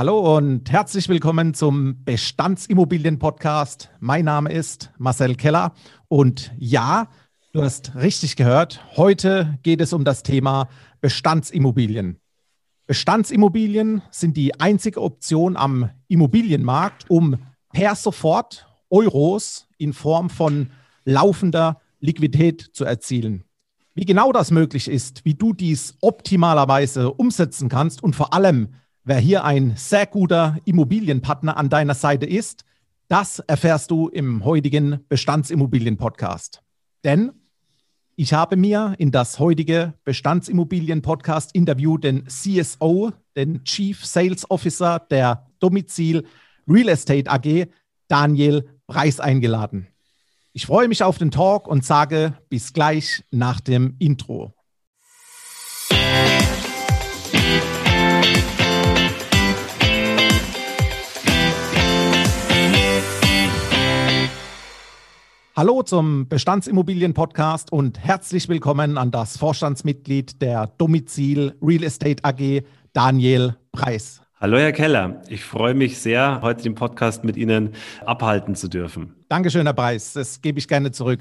Hallo und herzlich willkommen zum Bestandsimmobilien-Podcast. Mein Name ist Marcel Keller und ja, du hast richtig gehört, heute geht es um das Thema Bestandsimmobilien. Bestandsimmobilien sind die einzige Option am Immobilienmarkt, um per sofort Euros in Form von laufender Liquidität zu erzielen. Wie genau das möglich ist, wie du dies optimalerweise umsetzen kannst und vor allem, wer hier ein sehr guter Immobilienpartner an deiner Seite ist, das erfährst du im heutigen Bestandsimmobilien-Podcast. Denn ich habe mir in das heutige Bestandsimmobilien-Podcast-Interview den CSO, den Chief Sales Officer der Domizil Real Estate AG, Daniel Preis, eingeladen. Ich freue mich auf den Talk und sage bis gleich nach dem Intro. Hallo zum Bestandsimmobilien-Podcast und herzlich willkommen an das Vorstandsmitglied der Domizil Real Estate AG, Daniel Preis. Hallo Herr Keller, ich freue mich sehr, heute den Podcast mit Ihnen abhalten zu dürfen. Dankeschön, Herr Preis, das gebe ich gerne zurück.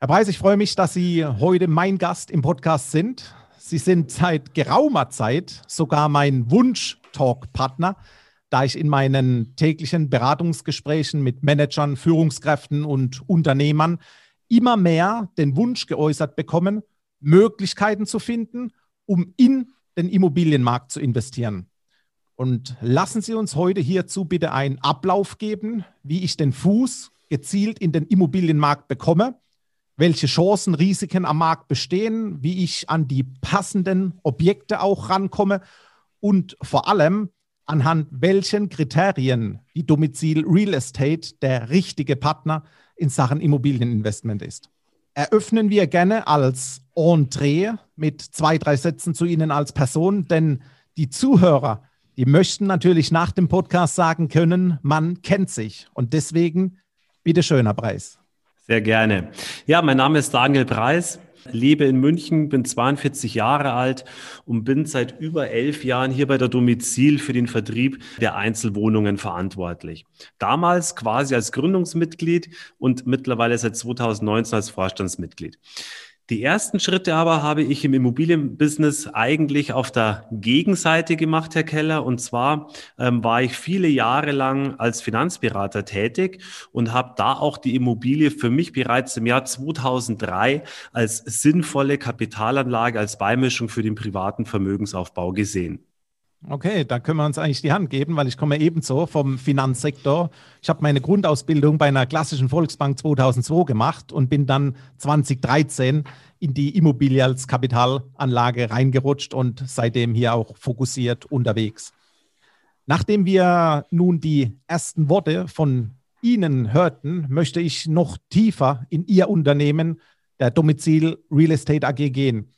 Herr Preis, ich freue mich, dass Sie heute mein Gast im Podcast sind. Sie sind seit geraumer Zeit sogar mein Wunsch-Talk-Partner da ich in meinen täglichen Beratungsgesprächen mit Managern, Führungskräften und Unternehmern immer mehr den Wunsch geäußert bekommen, Möglichkeiten zu finden, um in den Immobilienmarkt zu investieren. Und lassen Sie uns heute hierzu bitte einen Ablauf geben, wie ich den Fuß gezielt in den Immobilienmarkt bekomme, welche Chancen, Risiken am Markt bestehen, wie ich an die passenden Objekte auch rankomme und vor allem, anhand welchen Kriterien die Domizil Real Estate der richtige Partner in Sachen Immobilieninvestment ist. Eröffnen wir gerne als Entree mit zwei, drei Sätzen zu Ihnen als Person, denn die Zuhörer, die möchten natürlich nach dem Podcast sagen können, man kennt sich. Und deswegen, bitte schöner Preis. Sehr gerne. Ja, mein Name ist Daniel Preis lebe in München, bin 42 Jahre alt und bin seit über elf Jahren hier bei der Domizil für den Vertrieb der Einzelwohnungen verantwortlich. Damals quasi als Gründungsmitglied und mittlerweile seit 2019 als Vorstandsmitglied. Die ersten Schritte aber habe ich im Immobilienbusiness eigentlich auf der Gegenseite gemacht, Herr Keller. Und zwar ähm, war ich viele Jahre lang als Finanzberater tätig und habe da auch die Immobilie für mich bereits im Jahr 2003 als sinnvolle Kapitalanlage, als Beimischung für den privaten Vermögensaufbau gesehen. Okay, da können wir uns eigentlich die Hand geben, weil ich komme ebenso vom Finanzsektor. Ich habe meine Grundausbildung bei einer klassischen Volksbank 2002 gemacht und bin dann 2013 in die Immobilie als Kapitalanlage reingerutscht und seitdem hier auch fokussiert unterwegs. Nachdem wir nun die ersten Worte von Ihnen hörten, möchte ich noch tiefer in Ihr Unternehmen, der Domizil Real Estate AG, gehen.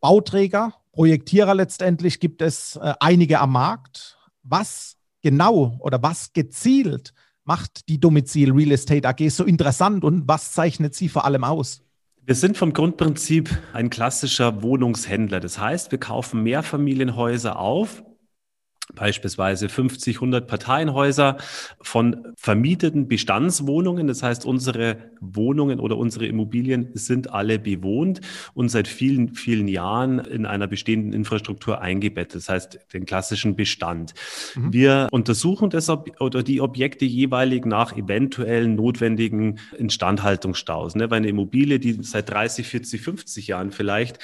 Bauträger Projektierer letztendlich gibt es äh, einige am Markt. Was genau oder was gezielt macht die Domizil Real Estate AG so interessant und was zeichnet sie vor allem aus? Wir sind vom Grundprinzip ein klassischer Wohnungshändler. Das heißt, wir kaufen Mehrfamilienhäuser auf beispielsweise 50, 100 Parteienhäuser von vermieteten Bestandswohnungen. Das heißt, unsere Wohnungen oder unsere Immobilien sind alle bewohnt und seit vielen, vielen Jahren in einer bestehenden Infrastruktur eingebettet. Das heißt, den klassischen Bestand. Mhm. Wir untersuchen das oder die Objekte jeweilig nach eventuellen notwendigen Instandhaltungsstaus. Ne? Weil eine Immobilie, die seit 30, 40, 50 Jahren vielleicht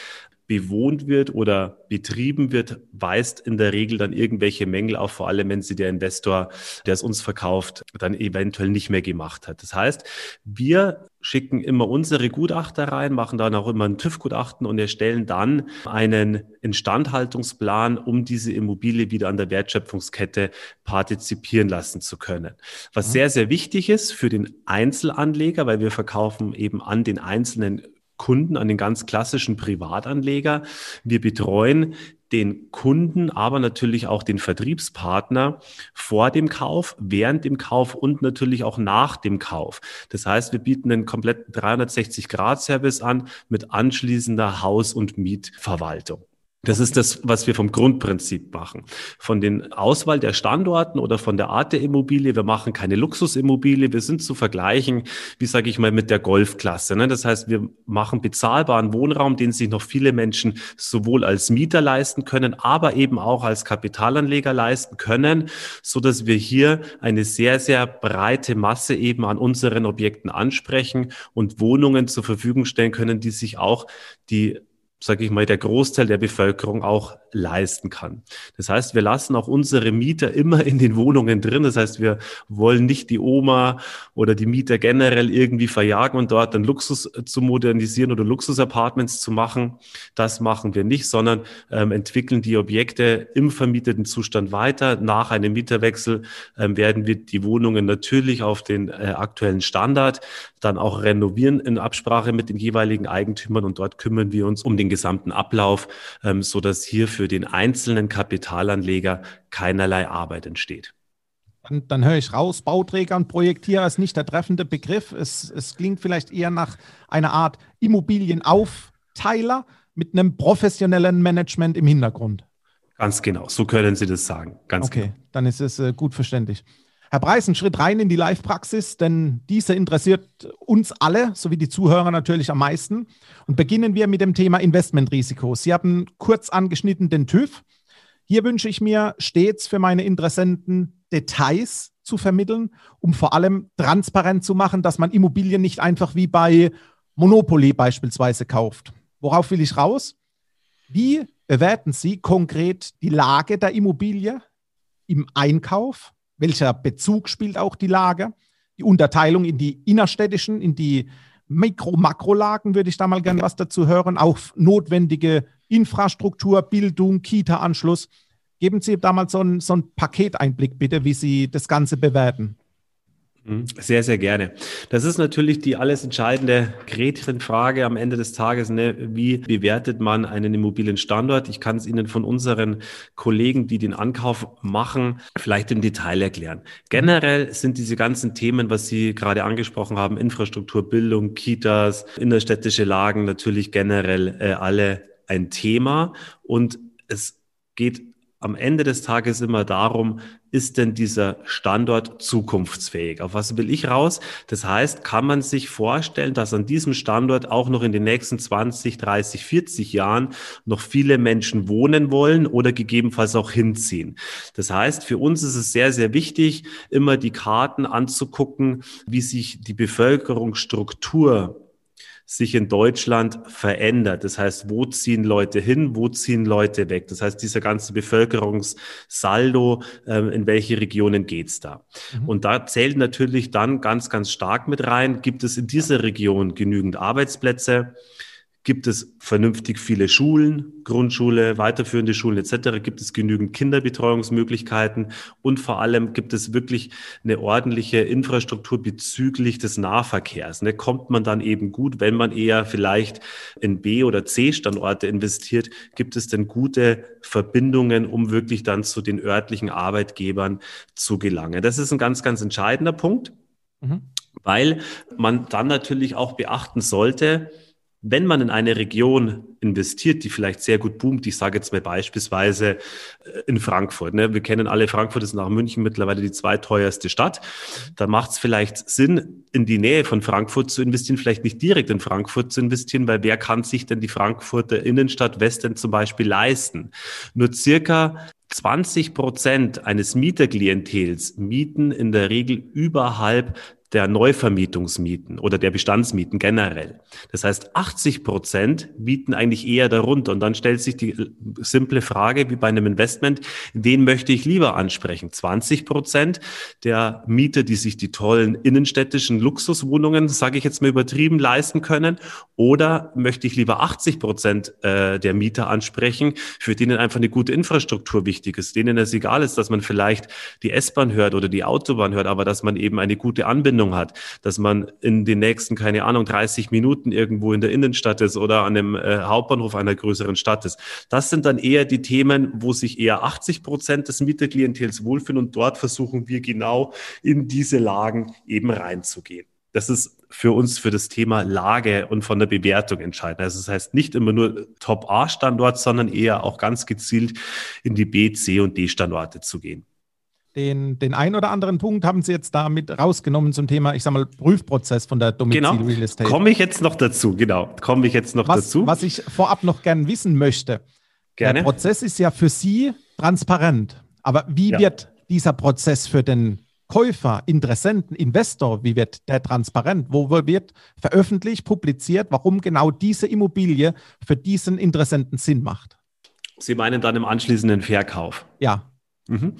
bewohnt wird oder betrieben wird, weist in der Regel dann irgendwelche Mängel auf, vor allem wenn sie der Investor, der es uns verkauft, dann eventuell nicht mehr gemacht hat. Das heißt, wir schicken immer unsere Gutachter rein, machen dann auch immer ein TÜV-Gutachten und erstellen dann einen Instandhaltungsplan, um diese Immobilie wieder an der Wertschöpfungskette partizipieren lassen zu können. Was mhm. sehr, sehr wichtig ist für den Einzelanleger, weil wir verkaufen eben an den einzelnen Kunden, an den ganz klassischen Privatanleger. Wir betreuen den Kunden, aber natürlich auch den Vertriebspartner vor dem Kauf, während dem Kauf und natürlich auch nach dem Kauf. Das heißt, wir bieten einen kompletten 360-Grad-Service an mit anschließender Haus- und Mietverwaltung. Das ist das, was wir vom Grundprinzip machen. Von den Auswahl der Standorten oder von der Art der Immobilie. Wir machen keine Luxusimmobilie. Wir sind zu vergleichen, wie sage ich mal, mit der Golfklasse. Ne? Das heißt, wir machen bezahlbaren Wohnraum, den sich noch viele Menschen sowohl als Mieter leisten können, aber eben auch als Kapitalanleger leisten können, so dass wir hier eine sehr, sehr breite Masse eben an unseren Objekten ansprechen und Wohnungen zur Verfügung stellen können, die sich auch die sage ich mal, der Großteil der Bevölkerung auch leisten kann. Das heißt, wir lassen auch unsere Mieter immer in den Wohnungen drin. Das heißt, wir wollen nicht die Oma oder die Mieter generell irgendwie verjagen und dort dann Luxus zu modernisieren oder Luxusapartments zu machen. Das machen wir nicht, sondern ähm, entwickeln die Objekte im vermieteten Zustand weiter. Nach einem Mieterwechsel ähm, werden wir die Wohnungen natürlich auf den äh, aktuellen Standard dann auch renovieren in Absprache mit den jeweiligen Eigentümern und dort kümmern wir uns um den gesamten Ablauf, ähm, so dass hier für den einzelnen Kapitalanleger keinerlei Arbeit entsteht. Dann, dann höre ich raus, Bauträger und Projektierer ist nicht der treffende Begriff. Es, es klingt vielleicht eher nach einer Art Immobilienauftteiler mit einem professionellen Management im Hintergrund. Ganz genau, so können Sie das sagen. Ganz okay, genau. dann ist es äh, gut verständlich. Herr Preis, ein Schritt rein in die Live-Praxis, denn diese interessiert uns alle, sowie die Zuhörer natürlich am meisten. Und beginnen wir mit dem Thema Investmentrisiko. Sie haben kurz angeschnitten den TÜV. Hier wünsche ich mir stets für meine Interessenten Details zu vermitteln, um vor allem transparent zu machen, dass man Immobilien nicht einfach wie bei Monopoly beispielsweise kauft. Worauf will ich raus? Wie bewerten Sie konkret die Lage der Immobilie im Einkauf? Welcher Bezug spielt auch die Lage, die Unterteilung in die innerstädtischen, in die Mikro-Makrolagen würde ich da mal gerne was dazu hören, auch notwendige Infrastruktur, Bildung, Kita-Anschluss. Geben Sie da mal so einen, so einen Paketeinblick bitte, wie Sie das Ganze bewerten. Mhm. Sehr, sehr gerne. Das ist natürlich die alles entscheidende Gretchenfrage am Ende des Tages. Ne? Wie bewertet man einen Immobilienstandort? Ich kann es Ihnen von unseren Kollegen, die den Ankauf machen, vielleicht im Detail erklären. Generell sind diese ganzen Themen, was Sie gerade angesprochen haben, Infrastruktur, Bildung, Kitas, innerstädtische Lagen, natürlich generell äh, alle ein Thema. Und es geht am Ende des Tages immer darum, ist denn dieser Standort zukunftsfähig? Auf was will ich raus? Das heißt, kann man sich vorstellen, dass an diesem Standort auch noch in den nächsten 20, 30, 40 Jahren noch viele Menschen wohnen wollen oder gegebenenfalls auch hinziehen? Das heißt, für uns ist es sehr, sehr wichtig, immer die Karten anzugucken, wie sich die Bevölkerungsstruktur sich in Deutschland verändert. Das heißt, wo ziehen Leute hin, wo ziehen Leute weg? Das heißt, dieser ganze Bevölkerungssaldo, äh, in welche Regionen geht's da? Mhm. Und da zählt natürlich dann ganz, ganz stark mit rein, gibt es in dieser Region genügend Arbeitsplätze? Gibt es vernünftig viele Schulen, Grundschule, weiterführende Schulen etc.? Gibt es genügend Kinderbetreuungsmöglichkeiten? Und vor allem gibt es wirklich eine ordentliche Infrastruktur bezüglich des Nahverkehrs? Ne? Kommt man dann eben gut, wenn man eher vielleicht in B- oder C-Standorte investiert? Gibt es denn gute Verbindungen, um wirklich dann zu den örtlichen Arbeitgebern zu gelangen? Das ist ein ganz, ganz entscheidender Punkt, mhm. weil man dann natürlich auch beachten sollte, wenn man in eine Region investiert, die vielleicht sehr gut boomt, ich sage jetzt mal beispielsweise äh, in Frankfurt, ne? wir kennen alle, Frankfurt ist nach München mittlerweile die zweiteuerste Stadt, da macht es vielleicht Sinn, in die Nähe von Frankfurt zu investieren, vielleicht nicht direkt in Frankfurt zu investieren, weil wer kann sich denn die Frankfurter Innenstadt Westen zum Beispiel leisten? Nur circa 20 Prozent eines Mieterklientels mieten in der Regel überhalb der Neuvermietungsmieten oder der Bestandsmieten generell. Das heißt, 80 Prozent mieten eigentlich eher darunter. Und dann stellt sich die äh, simple Frage, wie bei einem Investment, wen möchte ich lieber ansprechen? 20 Prozent der Mieter, die sich die tollen innenstädtischen Luxuswohnungen, sage ich jetzt mal übertrieben, leisten können? Oder möchte ich lieber 80 Prozent äh, der Mieter ansprechen, für denen einfach eine gute Infrastruktur wichtig ist, denen es egal ist, dass man vielleicht die S-Bahn hört oder die Autobahn hört, aber dass man eben eine gute Anbindung Verbindung hat, dass man in den nächsten, keine Ahnung, 30 Minuten irgendwo in der Innenstadt ist oder an dem äh, Hauptbahnhof einer größeren Stadt ist. Das sind dann eher die Themen, wo sich eher 80 Prozent des Mieterklientels wohlfühlen und dort versuchen wir genau in diese Lagen eben reinzugehen. Das ist für uns für das Thema Lage und von der Bewertung entscheiden. Also das heißt nicht immer nur Top-A-Standort, sondern eher auch ganz gezielt in die B, C und D-Standorte zu gehen. Den, den einen oder anderen Punkt haben Sie jetzt da mit rausgenommen zum Thema, ich sag mal, Prüfprozess von der Domizil genau. Real Estate. Komme ich jetzt noch dazu, genau. Komme ich jetzt noch was, dazu. Was ich vorab noch gern wissen möchte. Gerne. Der Prozess ist ja für Sie transparent. Aber wie ja. wird dieser Prozess für den Käufer, Interessenten, Investor, wie wird der transparent? Wo wird veröffentlicht, publiziert, warum genau diese Immobilie für diesen Interessenten Sinn macht? Sie meinen dann im anschließenden Verkauf? Ja. Mhm.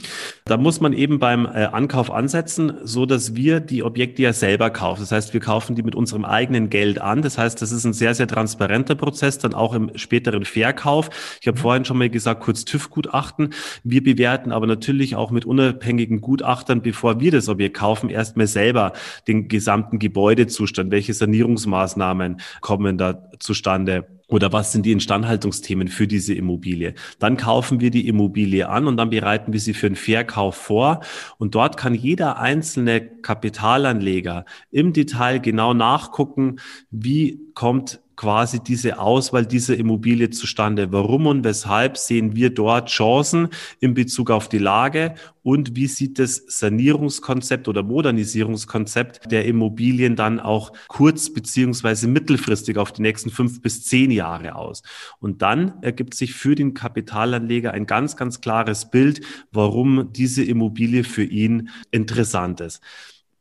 Da muss man eben beim äh, Ankauf ansetzen, so dass wir die Objekte ja selber kaufen. Das heißt, wir kaufen die mit unserem eigenen Geld an. Das heißt, das ist ein sehr, sehr transparenter Prozess, dann auch im späteren Verkauf. Ich habe mhm. vorhin schon mal gesagt, kurz TÜV-Gutachten. Wir bewerten aber natürlich auch mit unabhängigen Gutachtern, bevor wir das Objekt kaufen, erstmal selber den gesamten Gebäudezustand. Welche Sanierungsmaßnahmen kommen da zustande? Oder was sind die Instandhaltungsthemen für diese Immobilie? Dann kaufen wir die Immobilie an und dann bereiten wir sie für einen Verkauf vor. Und dort kann jeder einzelne Kapitalanleger im Detail genau nachgucken, wie kommt quasi diese Auswahl dieser Immobilie zustande? Warum und weshalb sehen wir dort Chancen in Bezug auf die Lage? Und wie sieht das Sanierungskonzept oder Modernisierungskonzept der Immobilien dann auch kurz- beziehungsweise mittelfristig auf die nächsten fünf bis zehn Jahre aus? Und dann ergibt sich für den Kapitalanleger ein ganz, ganz klares Bild, warum diese Immobilie für ihn interessant ist.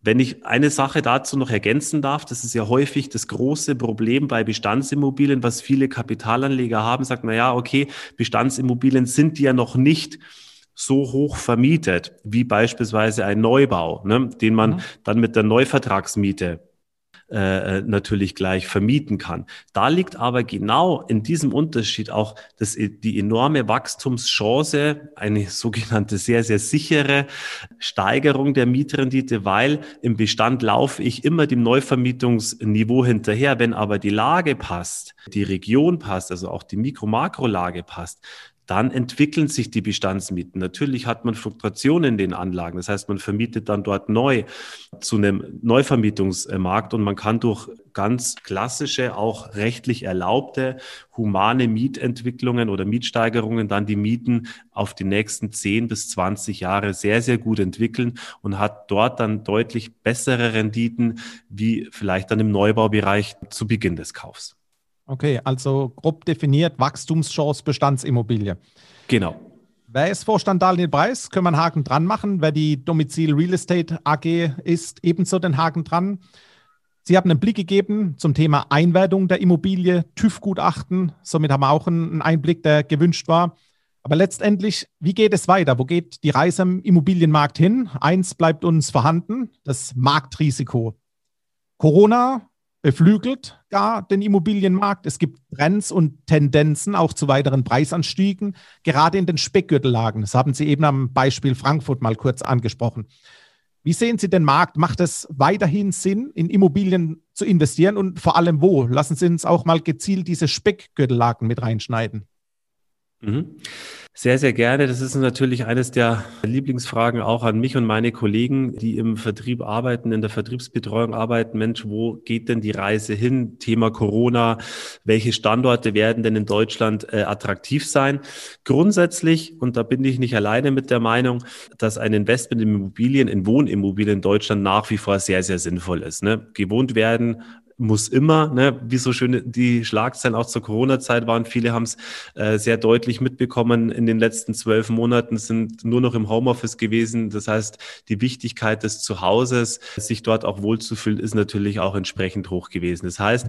Wenn ich eine Sache dazu noch ergänzen darf, das ist ja häufig das große Problem bei Bestandsimmobilien, was viele Kapitalanleger haben, sagt, na ja, okay, Bestandsimmobilien sind ja noch nicht so hoch vermietet wie beispielsweise ein Neubau, ne, den man mhm. dann mit der Neuvertragsmiete äh, äh, natürlich gleich vermieten kann. Da liegt aber genau in diesem Unterschied auch das, die enorme Wachstumschance, eine sogenannte sehr, sehr sichere Steigerung der Mietrendite, weil im Bestand laufe ich immer dem Neuvermietungsniveau hinterher. Wenn aber die Lage passt, die Region passt, also auch die Mikro-Makro-Lage passt, dann entwickeln sich die Bestandsmieten. Natürlich hat man Fluktuationen in den Anlagen. Das heißt, man vermietet dann dort neu zu einem Neuvermietungsmarkt und man kann durch ganz klassische, auch rechtlich erlaubte, humane Mietentwicklungen oder Mietsteigerungen dann die Mieten auf die nächsten 10 bis 20 Jahre sehr, sehr gut entwickeln und hat dort dann deutlich bessere Renditen wie vielleicht dann im Neubaubereich zu Beginn des Kaufs. Okay, also grob definiert Wachstumschance Bestandsimmobilie. Genau. Wer ist Vorstand Daniel Preis? Können wir einen Haken dran machen. Wer die Domizil Real Estate AG ist, ebenso den Haken dran. Sie haben einen Blick gegeben zum Thema Einwertung der Immobilie, TÜV-Gutachten. Somit haben wir auch einen Einblick, der gewünscht war. Aber letztendlich, wie geht es weiter? Wo geht die Reise im Immobilienmarkt hin? Eins bleibt uns vorhanden, das Marktrisiko. Corona beflügelt gar den Immobilienmarkt. Es gibt Trends und Tendenzen auch zu weiteren Preisanstiegen, gerade in den Speckgürtellagen. Das haben Sie eben am Beispiel Frankfurt mal kurz angesprochen. Wie sehen Sie den Markt? Macht es weiterhin Sinn, in Immobilien zu investieren und vor allem wo? Lassen Sie uns auch mal gezielt diese Speckgürtellagen mit reinschneiden. Mhm. Sehr, sehr gerne. Das ist natürlich eines der Lieblingsfragen auch an mich und meine Kollegen, die im Vertrieb arbeiten, in der Vertriebsbetreuung arbeiten. Mensch, wo geht denn die Reise hin? Thema Corona. Welche Standorte werden denn in Deutschland äh, attraktiv sein? Grundsätzlich, und da bin ich nicht alleine mit der Meinung, dass ein Investment in Immobilien, in Wohnimmobilien in Deutschland nach wie vor sehr, sehr sinnvoll ist. Ne? Gewohnt werden muss immer, ne, wie so schön die Schlagzeilen auch zur Corona-Zeit waren. Viele haben es äh, sehr deutlich mitbekommen. In den letzten zwölf Monaten sind nur noch im Homeoffice gewesen. Das heißt, die Wichtigkeit des Zuhauses, sich dort auch wohlzufühlen, ist natürlich auch entsprechend hoch gewesen. Das heißt,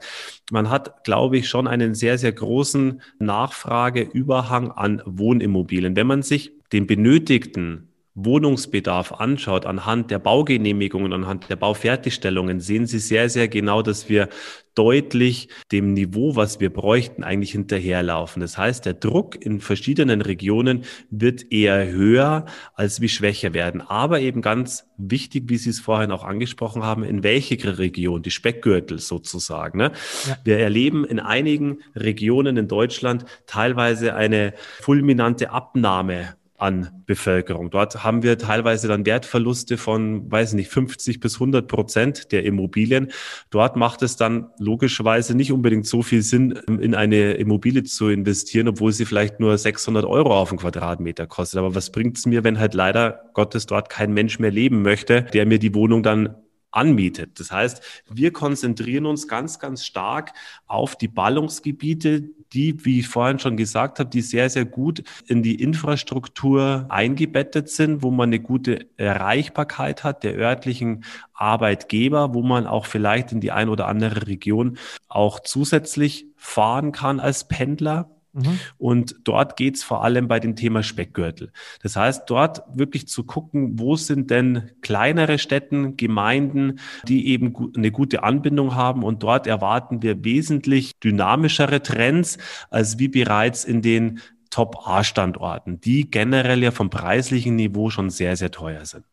man hat, glaube ich, schon einen sehr, sehr großen Nachfrageüberhang an Wohnimmobilien. Wenn man sich den benötigten Wohnungsbedarf anschaut, anhand der Baugenehmigungen, anhand der Baufertigstellungen, sehen Sie sehr, sehr genau, dass wir deutlich dem Niveau, was wir bräuchten, eigentlich hinterherlaufen. Das heißt, der Druck in verschiedenen Regionen wird eher höher als wie schwächer werden. Aber eben ganz wichtig, wie Sie es vorhin auch angesprochen haben, in welche Region, die Speckgürtel sozusagen. Ne? Ja. Wir erleben in einigen Regionen in Deutschland teilweise eine fulminante Abnahme an Bevölkerung. Dort haben wir teilweise dann Wertverluste von, weiß nicht, 50 bis 100 Prozent der Immobilien. Dort macht es dann logischerweise nicht unbedingt so viel Sinn, in eine Immobilie zu investieren, obwohl sie vielleicht nur 600 Euro auf den Quadratmeter kostet. Aber was bringt es mir, wenn halt leider Gottes dort kein Mensch mehr leben möchte, der mir die Wohnung dann anmietet. Das heißt, wir konzentrieren uns ganz, ganz stark auf die Ballungsgebiete, die, wie ich vorhin schon gesagt habe, die sehr, sehr gut in die Infrastruktur eingebettet sind, wo man eine gute Erreichbarkeit hat der örtlichen Arbeitgeber, wo man auch vielleicht in die ein oder andere Region auch zusätzlich fahren kann als Pendler Mhm. Und dort geht es vor allem bei dem Thema Speckgürtel. Das heißt, dort wirklich zu gucken, wo sind denn kleinere Städten, Gemeinden, die eben eine gute Anbindung haben. Und dort erwarten wir wesentlich dynamischere Trends als wie bereits in den Top-A-Standorten, die generell ja vom preislichen Niveau schon sehr, sehr teuer sind.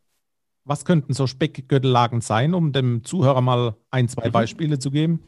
Was könnten so Speckgürtellagen sein, um dem Zuhörer mal ein, zwei mhm. Beispiele zu geben?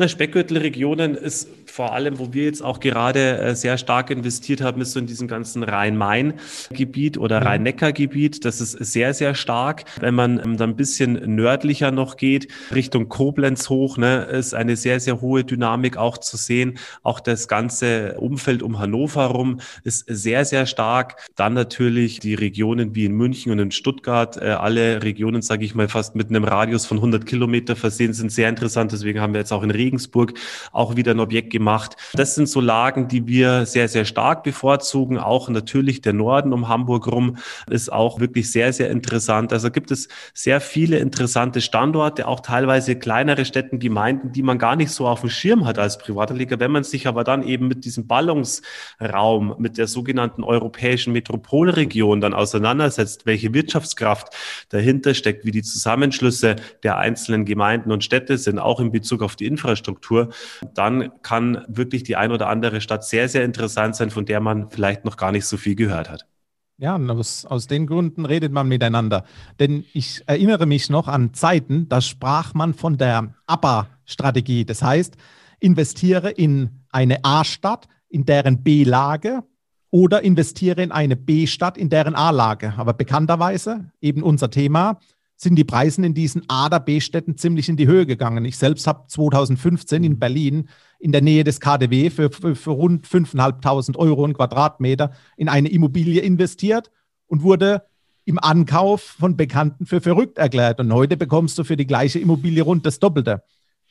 Na, Speckgürtelregionen ist vor allem, wo wir jetzt auch gerade äh, sehr stark investiert haben, ist so in diesem ganzen Rhein-Main-Gebiet oder mhm. Rhein-Neckar-Gebiet. Das ist sehr, sehr stark. Wenn man ähm, dann ein bisschen nördlicher noch geht, Richtung Koblenz hoch, ne, ist eine sehr, sehr hohe Dynamik auch zu sehen. Auch das ganze Umfeld um Hannover rum ist sehr, sehr stark. Dann natürlich die Regionen wie in München und in Stuttgart. Äh, alle Regionen, sage ich mal, fast mit einem Radius von 100 Kilometer versehen, sind sehr interessant. Deswegen haben wir jetzt auch in Regen Regensburg auch wieder ein Objekt gemacht. Das sind so Lagen, die wir sehr, sehr stark bevorzugen. Auch natürlich der Norden um Hamburg rum ist auch wirklich sehr, sehr interessant. Also gibt es sehr viele interessante Standorte, auch teilweise kleinere Städten, Gemeinden, die man gar nicht so auf dem Schirm hat als Privatanleger. Wenn man sich aber dann eben mit diesem Ballungsraum, mit der sogenannten europäischen Metropolregion dann auseinandersetzt, welche Wirtschaftskraft dahinter steckt, wie die Zusammenschlüsse der einzelnen Gemeinden und Städte sind, auch in Bezug auf die Infrastruktur, Infrastruktur, dann kann wirklich die ein oder andere Stadt sehr, sehr interessant sein, von der man vielleicht noch gar nicht so viel gehört hat. Ja, aus, aus den Gründen redet man miteinander. Denn ich erinnere mich noch an Zeiten, da sprach man von der ABBA-Strategie. Das heißt, investiere in eine A-Stadt, in deren B-Lage oder investiere in eine B-Stadt, in deren A-Lage. Aber bekannterweise, eben unser Thema, sind die Preise in diesen A- oder B-Städten ziemlich in die Höhe gegangen. Ich selbst habe 2015 in Berlin in der Nähe des KDW für, für, für rund 5.500 Euro ein Quadratmeter in eine Immobilie investiert und wurde im Ankauf von Bekannten für verrückt erklärt. Und heute bekommst du für die gleiche Immobilie rund das Doppelte.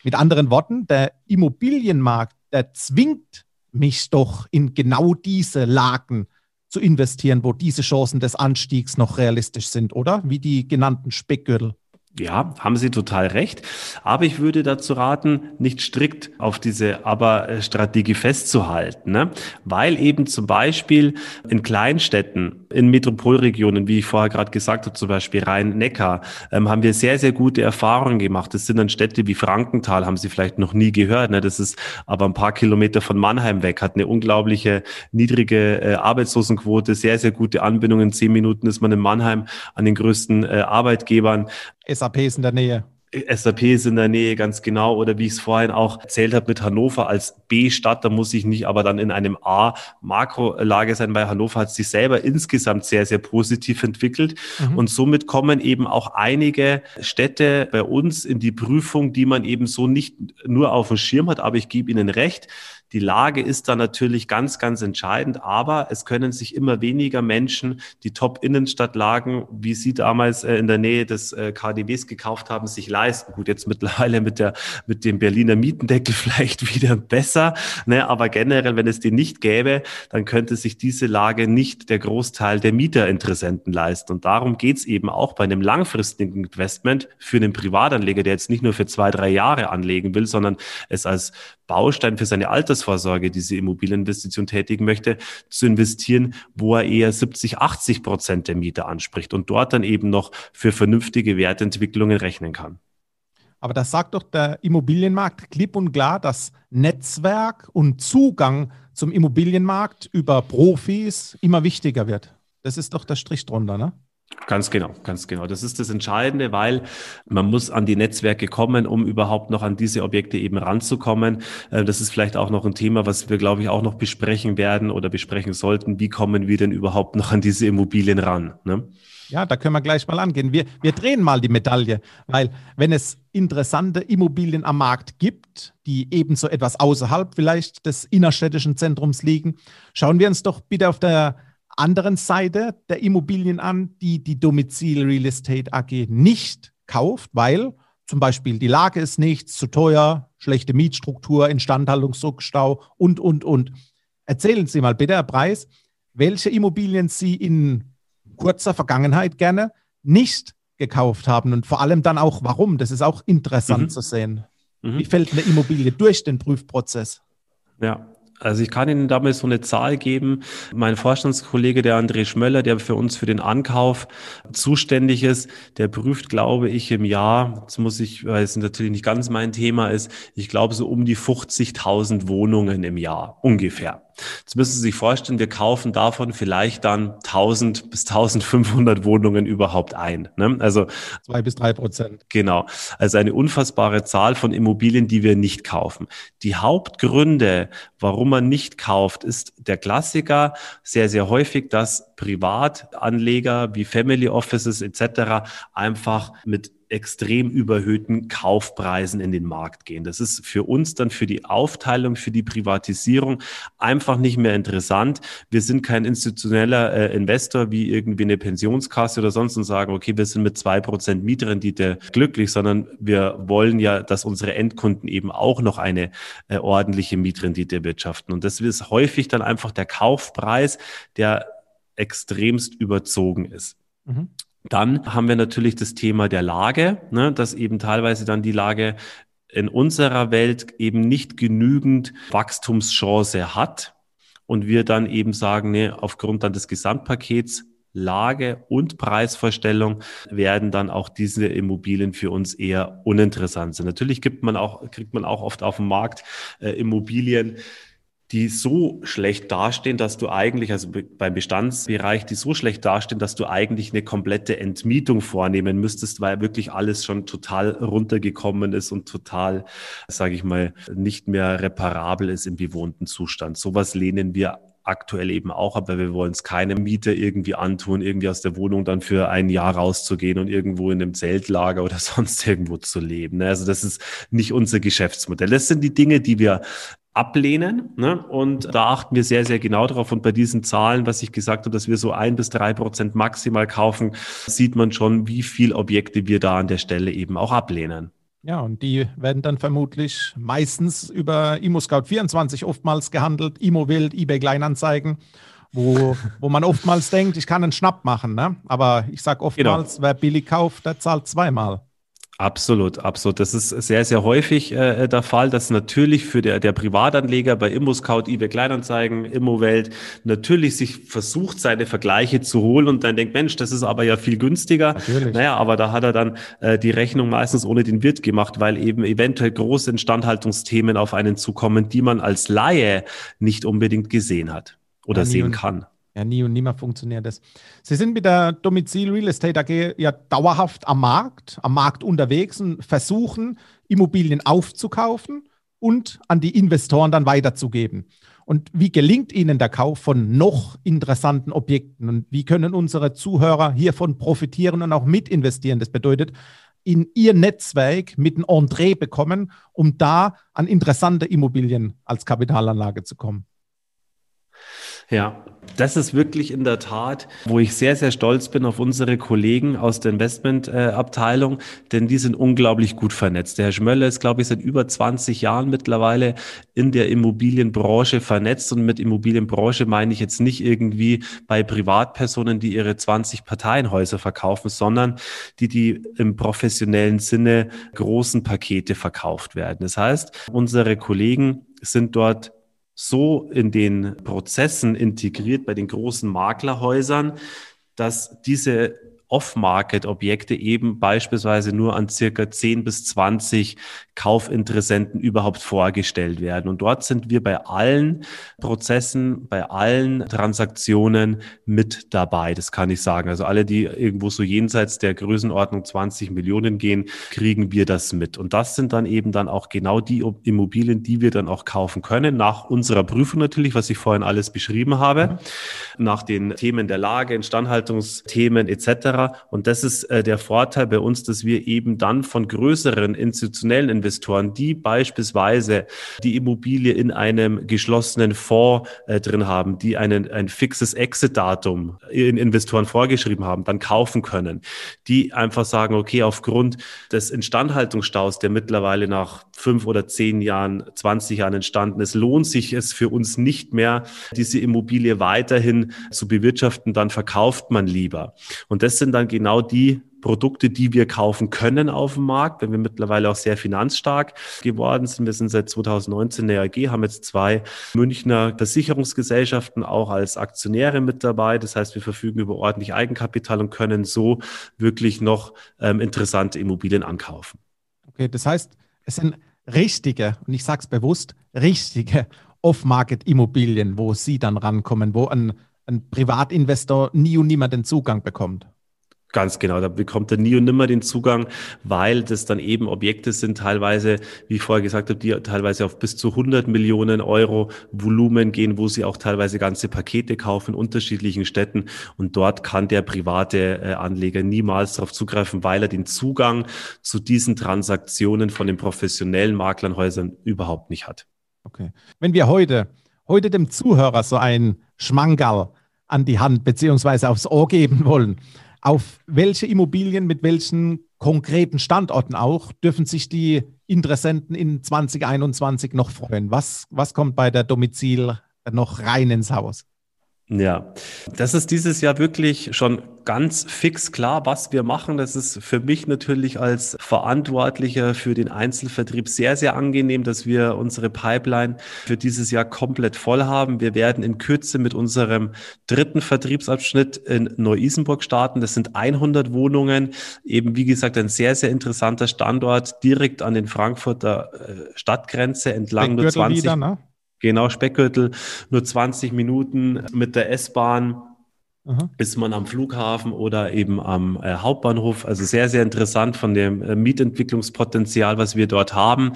Mit anderen Worten, der Immobilienmarkt, der zwingt mich doch in genau diese Lagen zu investieren, wo diese Chancen des Anstiegs noch realistisch sind, oder? Wie die genannten Speckgürtel. Ja, haben Sie total recht. Aber ich würde dazu raten, nicht strikt auf diese Aber-Strategie festzuhalten, ne? weil eben zum Beispiel in Kleinstädten, in Metropolregionen, wie ich vorher gerade gesagt habe, zum Beispiel Rhein-Neckar, ähm, haben wir sehr, sehr gute Erfahrungen gemacht. Das sind dann Städte wie Frankenthal, haben Sie vielleicht noch nie gehört. Ne? Das ist aber ein paar Kilometer von Mannheim weg, hat eine unglaubliche niedrige äh, Arbeitslosenquote, sehr, sehr gute Anbindung. In zehn Minuten ist man in Mannheim an den größten äh, Arbeitgebern. SAP ist in der Nähe. SAP ist in der Nähe, ganz genau. Oder wie ich es vorhin auch erzählt habe mit Hannover als B-Stadt, da muss ich nicht aber dann in einem A-Makrolage sein, weil Hannover hat sich selber insgesamt sehr, sehr positiv entwickelt. Mhm. Und somit kommen eben auch einige Städte bei uns in die Prüfung, die man eben so nicht nur auf dem Schirm hat. Aber ich gebe Ihnen recht, die Lage ist da natürlich ganz, ganz entscheidend, aber es können sich immer weniger Menschen die Top-Innenstadtlagen, wie Sie damals äh, in der Nähe des äh, KDWs gekauft haben, sich leisten. Gut, jetzt mittlerweile mit der, mit dem Berliner Mietendeckel vielleicht wieder besser, ne? aber generell, wenn es den nicht gäbe, dann könnte sich diese Lage nicht der Großteil der Mieterinteressenten leisten. Und darum geht's eben auch bei einem langfristigen Investment für einen Privatanleger, der jetzt nicht nur für zwei, drei Jahre anlegen will, sondern es als Baustein für seine Altersvorsorge diese Immobilieninvestition tätigen möchte, zu investieren, wo er eher 70, 80 Prozent der Miete anspricht und dort dann eben noch für vernünftige Wertentwicklungen rechnen kann. Aber das sagt doch der Immobilienmarkt klipp und klar, dass Netzwerk und Zugang zum Immobilienmarkt über Profis immer wichtiger wird. Das ist doch der Strich drunter, ne? Ganz genau, ganz genau. Das ist das Entscheidende, weil man muss an die Netzwerke kommen, um überhaupt noch an diese Objekte eben ranzukommen. Äh, das ist vielleicht auch noch ein Thema, was wir, glaube ich, auch noch besprechen werden oder besprechen sollten. Wie kommen wir denn überhaupt noch an diese Immobilien ran? Ne? Ja, da können wir gleich mal angehen. Wir, wir drehen mal die Medaille, weil wenn es interessante Immobilien am Markt gibt, die ebenso etwas außerhalb vielleicht des innerstädtischen Zentrums liegen, schauen wir uns doch bitte auf der anderen Seite der Immobilien an, die die Domizil Real Estate AG nicht kauft, weil zum Beispiel die Lage ist nichts, zu teuer, schlechte Mietstruktur, Instandhaltungsdruckstau und, und, und. Erzählen Sie mal bitte, Herr Preis, welche Immobilien Sie in kurzer Vergangenheit gerne nicht gekauft haben und vor allem dann auch warum. Das ist auch interessant mhm. zu sehen. Mhm. Wie fällt eine Immobilie durch den Prüfprozess? Ja, also ich kann Ihnen damit so eine Zahl geben. Mein Vorstandskollege, der André Schmöller, der für uns für den Ankauf zuständig ist, der prüft, glaube ich, im Jahr, das muss ich, weil es natürlich nicht ganz mein Thema ist, ich glaube so um die 50.000 Wohnungen im Jahr ungefähr. Jetzt müssen Sie sich vorstellen, wir kaufen davon vielleicht dann 1000 bis 1500 Wohnungen überhaupt ein. Ne? Also zwei bis drei Prozent. Genau. Also eine unfassbare Zahl von Immobilien, die wir nicht kaufen. Die Hauptgründe, warum man nicht kauft, ist der Klassiker sehr, sehr häufig, dass Privatanleger wie Family Offices etc. einfach mit extrem überhöhten Kaufpreisen in den Markt gehen. Das ist für uns dann für die Aufteilung, für die Privatisierung einfach nicht mehr interessant. Wir sind kein institutioneller äh, Investor wie irgendwie eine Pensionskasse oder sonst und sagen, okay, wir sind mit zwei Prozent Mietrendite glücklich, sondern wir wollen ja, dass unsere Endkunden eben auch noch eine äh, ordentliche Mietrendite wirtschaften. Und das ist häufig dann einfach der Kaufpreis, der extremst überzogen ist. Mhm. Dann haben wir natürlich das Thema der Lage, ne, dass eben teilweise dann die Lage in unserer Welt eben nicht genügend Wachstumschance hat und wir dann eben sagen, nee, aufgrund dann des Gesamtpakets Lage und Preisvorstellung werden dann auch diese Immobilien für uns eher uninteressant sind. Natürlich gibt man auch, kriegt man auch oft auf dem Markt äh, Immobilien, die so schlecht dastehen, dass du eigentlich, also beim Bestandsbereich, die so schlecht dastehen, dass du eigentlich eine komplette Entmietung vornehmen müsstest, weil wirklich alles schon total runtergekommen ist und total, sage ich mal, nicht mehr reparabel ist im bewohnten Zustand. Sowas lehnen wir aktuell eben auch ab, weil wir wollen es keinem Mieter irgendwie antun, irgendwie aus der Wohnung dann für ein Jahr rauszugehen und irgendwo in einem Zeltlager oder sonst irgendwo zu leben. Also das ist nicht unser Geschäftsmodell. Das sind die Dinge, die wir ablehnen. Ne? Und da achten wir sehr, sehr genau drauf. Und bei diesen Zahlen, was ich gesagt habe, dass wir so ein bis drei Prozent maximal kaufen, sieht man schon, wie viel Objekte wir da an der Stelle eben auch ablehnen. Ja, und die werden dann vermutlich meistens über ImmoScout24 oftmals gehandelt, ImmoWild, eBay Kleinanzeigen, wo, wo man oftmals denkt, ich kann einen Schnapp machen. Ne? Aber ich sage oftmals, genau. wer billig kauft, der zahlt zweimal. Absolut, absolut. Das ist sehr, sehr häufig äh, der Fall, dass natürlich für der, der Privatanleger bei ImmoScout, eBay Kleinanzeigen, Immowelt natürlich sich versucht, seine Vergleiche zu holen und dann denkt, Mensch, das ist aber ja viel günstiger. Natürlich. Naja, aber da hat er dann äh, die Rechnung meistens ohne den Wirt gemacht, weil eben eventuell große Instandhaltungsthemen auf einen zukommen, die man als Laie nicht unbedingt gesehen hat oder ja, sehen kann. Ja, nie und nimmer funktioniert das. Sie sind mit der Domizil Real Estate AG ja dauerhaft am Markt, am Markt unterwegs und versuchen, Immobilien aufzukaufen und an die Investoren dann weiterzugeben. Und wie gelingt Ihnen der Kauf von noch interessanten Objekten? Und wie können unsere Zuhörer hiervon profitieren und auch mitinvestieren? Das bedeutet, in Ihr Netzwerk mit einem Entree bekommen, um da an interessante Immobilien als Kapitalanlage zu kommen. Ja, das ist wirklich in der Tat, wo ich sehr, sehr stolz bin auf unsere Kollegen aus der Investmentabteilung, denn die sind unglaublich gut vernetzt. Der Herr Schmöller ist, glaube ich, seit über 20 Jahren mittlerweile in der Immobilienbranche vernetzt. Und mit Immobilienbranche meine ich jetzt nicht irgendwie bei Privatpersonen, die ihre 20 Parteienhäuser verkaufen, sondern die, die im professionellen Sinne großen Pakete verkauft werden. Das heißt, unsere Kollegen sind dort so in den Prozessen integriert bei den großen Maklerhäusern, dass diese Off-Market-Objekte eben beispielsweise nur an circa 10 bis 20 Kaufinteressenten überhaupt vorgestellt werden. Und dort sind wir bei allen Prozessen, bei allen Transaktionen mit dabei. Das kann ich sagen. Also alle, die irgendwo so jenseits der Größenordnung 20 Millionen gehen, kriegen wir das mit. Und das sind dann eben dann auch genau die Immobilien, die wir dann auch kaufen können, nach unserer Prüfung natürlich, was ich vorhin alles beschrieben habe, nach den Themen der Lage, Instandhaltungsthemen etc. Und das ist äh, der Vorteil bei uns, dass wir eben dann von größeren institutionellen Investoren die beispielsweise die Immobilie in einem geschlossenen Fonds äh, drin haben, die einen, ein fixes Exit-Datum in Investoren vorgeschrieben haben, dann kaufen können, die einfach sagen, okay, aufgrund des Instandhaltungsstaus, der mittlerweile nach fünf oder zehn Jahren, 20 Jahren entstanden ist, lohnt sich es für uns nicht mehr, diese Immobilie weiterhin zu bewirtschaften, dann verkauft man lieber. Und das sind dann genau die Produkte, die wir kaufen können auf dem Markt, wenn wir mittlerweile auch sehr finanzstark geworden sind. Wir sind seit 2019 in der AG, haben jetzt zwei Münchner Versicherungsgesellschaften auch als Aktionäre mit dabei. Das heißt, wir verfügen über ordentlich Eigenkapital und können so wirklich noch ähm, interessante Immobilien ankaufen. Okay, das heißt, es sind richtige, und ich sage es bewusst, richtige Off-Market-Immobilien, wo Sie dann rankommen, wo ein, ein Privatinvestor nie und nimmer den Zugang bekommt. Ganz genau, da bekommt er nie und nimmer den Zugang, weil das dann eben Objekte sind, teilweise, wie ich vorher gesagt habe, die teilweise auf bis zu 100 Millionen Euro Volumen gehen, wo sie auch teilweise ganze Pakete kaufen in unterschiedlichen Städten. Und dort kann der private äh, Anleger niemals darauf zugreifen, weil er den Zugang zu diesen Transaktionen von den professionellen Maklernhäusern überhaupt nicht hat. Okay. Wenn wir heute, heute dem Zuhörer so ein Schmankerl an die Hand beziehungsweise aufs Ohr geben wollen, auf welche Immobilien mit welchen konkreten Standorten auch dürfen sich die Interessenten in 2021 noch freuen? Was, was kommt bei der Domizil noch rein ins Haus? Ja, das ist dieses Jahr wirklich schon ganz fix klar, was wir machen. Das ist für mich natürlich als Verantwortlicher für den Einzelvertrieb sehr, sehr angenehm, dass wir unsere Pipeline für dieses Jahr komplett voll haben. Wir werden in Kürze mit unserem dritten Vertriebsabschnitt in Neu-Isenburg starten. Das sind 100 Wohnungen. Eben, wie gesagt, ein sehr, sehr interessanter Standort direkt an den Frankfurter äh, Stadtgrenze entlang nur 20. Wieder, ne? Genau, Speckgürtel, nur 20 Minuten mit der S-Bahn Aha. ist man am Flughafen oder eben am äh, Hauptbahnhof. Also sehr, sehr interessant von dem äh, Mietentwicklungspotenzial, was wir dort haben.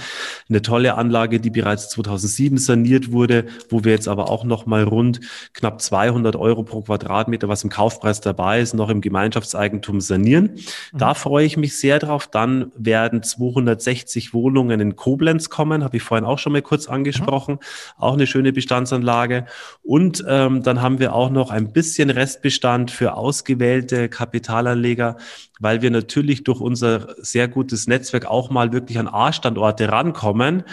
Eine tolle Anlage, die bereits 2007 saniert wurde, wo wir jetzt aber auch noch mal rund knapp 200 Euro pro Quadratmeter, was im Kaufpreis dabei ist, noch im Gemeinschaftseigentum sanieren. Mhm. Da freue ich mich sehr drauf. Dann werden 260 Wohnungen in Koblenz kommen, habe ich vorhin auch schon mal kurz angesprochen. Mhm. Auch eine schöne Bestandsanlage. Und ähm, dann haben wir auch noch ein bisschen Rest Restbestand für ausgewählte Kapitalanleger, weil wir natürlich durch unser sehr gutes Netzwerk auch mal wirklich an A-Standorte rankommen,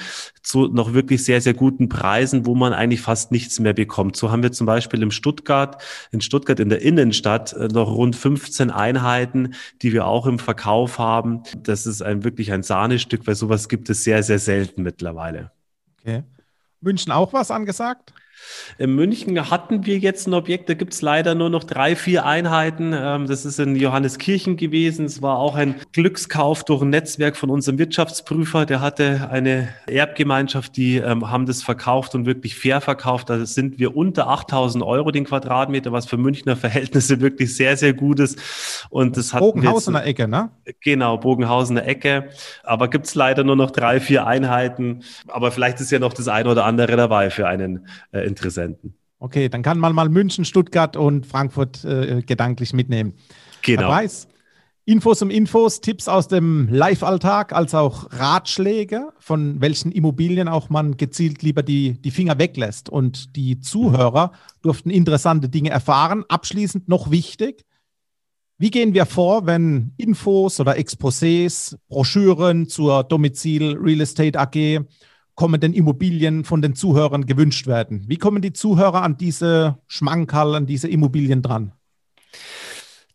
zu noch wirklich sehr, sehr guten Preisen, wo man eigentlich fast nichts mehr bekommt. So haben wir zum Beispiel im Stuttgart, in Stuttgart in der Innenstadt äh, noch rund 15 Einheiten, die wir auch im Verkauf haben. Das ist ein wirklich ein Sahnestück, weil sowas gibt es sehr, sehr selten mittlerweile. Okay. München auch was angesagt? In München hatten wir jetzt ein Objekt, da gibt es leider nur noch drei, vier Einheiten. Ähm, das ist in Johanneskirchen gewesen. Es war auch ein Glückskauf durch ein Netzwerk von unserem Wirtschaftsprüfer. Der hatte eine Erbgemeinschaft, die ähm, haben das verkauft und wirklich fair verkauft. Da sind wir unter 8000 Euro den Quadratmeter, was für Münchner Verhältnisse wirklich sehr, sehr gut ist. Und das hat Bogenhausener Ecke, ne? Genau, Bogenhausener Ecke. Aber gibt es leider nur noch drei, vier Einheiten. Aber vielleicht ist ja noch das eine oder andere dabei für einen äh, Interessenten. Okay, dann kann man mal München, Stuttgart und Frankfurt äh, gedanklich mitnehmen. Genau. Herr Preis, Infos um Infos, Tipps aus dem Live-Alltag, als auch Ratschläge, von welchen Immobilien auch man gezielt lieber die, die Finger weglässt. Und die Zuhörer durften interessante Dinge erfahren. Abschließend noch wichtig, wie gehen wir vor, wenn Infos oder Exposés, Broschüren zur Domizil Real Estate AG kommenden Immobilien von den Zuhörern gewünscht werden. Wie kommen die Zuhörer an diese Schmankerl, an diese Immobilien dran?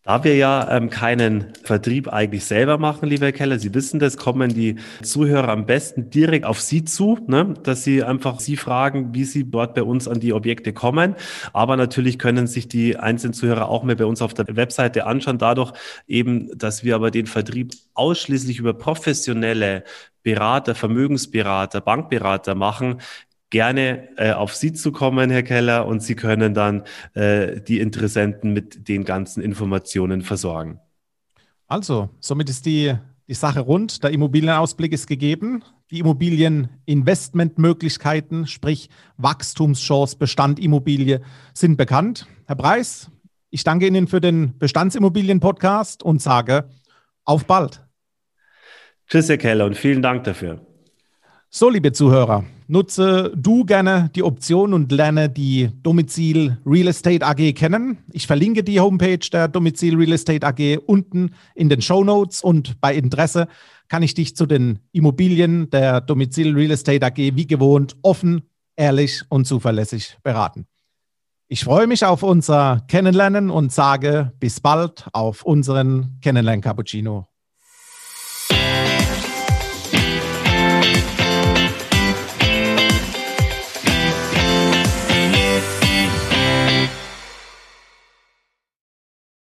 Da wir ja ähm, keinen Vertrieb eigentlich selber machen, lieber Herr Keller, Sie wissen das, kommen die Zuhörer am besten direkt auf Sie zu, ne? dass Sie einfach Sie fragen, wie Sie dort bei uns an die Objekte kommen. Aber natürlich können sich die einzelnen Zuhörer auch mehr bei uns auf der Webseite anschauen, dadurch eben, dass wir aber den Vertrieb ausschließlich über professionelle Berater, Vermögensberater, Bankberater machen, gerne äh, auf Sie zu kommen, Herr Keller, und Sie können dann äh, die Interessenten mit den ganzen Informationen versorgen. Also, somit ist die, die Sache rund. Der Immobilienausblick ist gegeben. Die Immobilieninvestmentmöglichkeiten, sprich Wachstumschance, Bestand Immobilie, sind bekannt. Herr Preis, ich danke Ihnen für den Bestandsimmobilien-Podcast und sage auf bald. Tschüss, Herr Keller, und vielen Dank dafür. So, liebe Zuhörer, nutze du gerne die Option und lerne die Domizil Real Estate AG kennen. Ich verlinke die Homepage der Domizil Real Estate AG unten in den Show Notes und bei Interesse kann ich dich zu den Immobilien der Domizil Real Estate AG wie gewohnt offen, ehrlich und zuverlässig beraten. Ich freue mich auf unser Kennenlernen und sage bis bald auf unseren Kennenlern Cappuccino.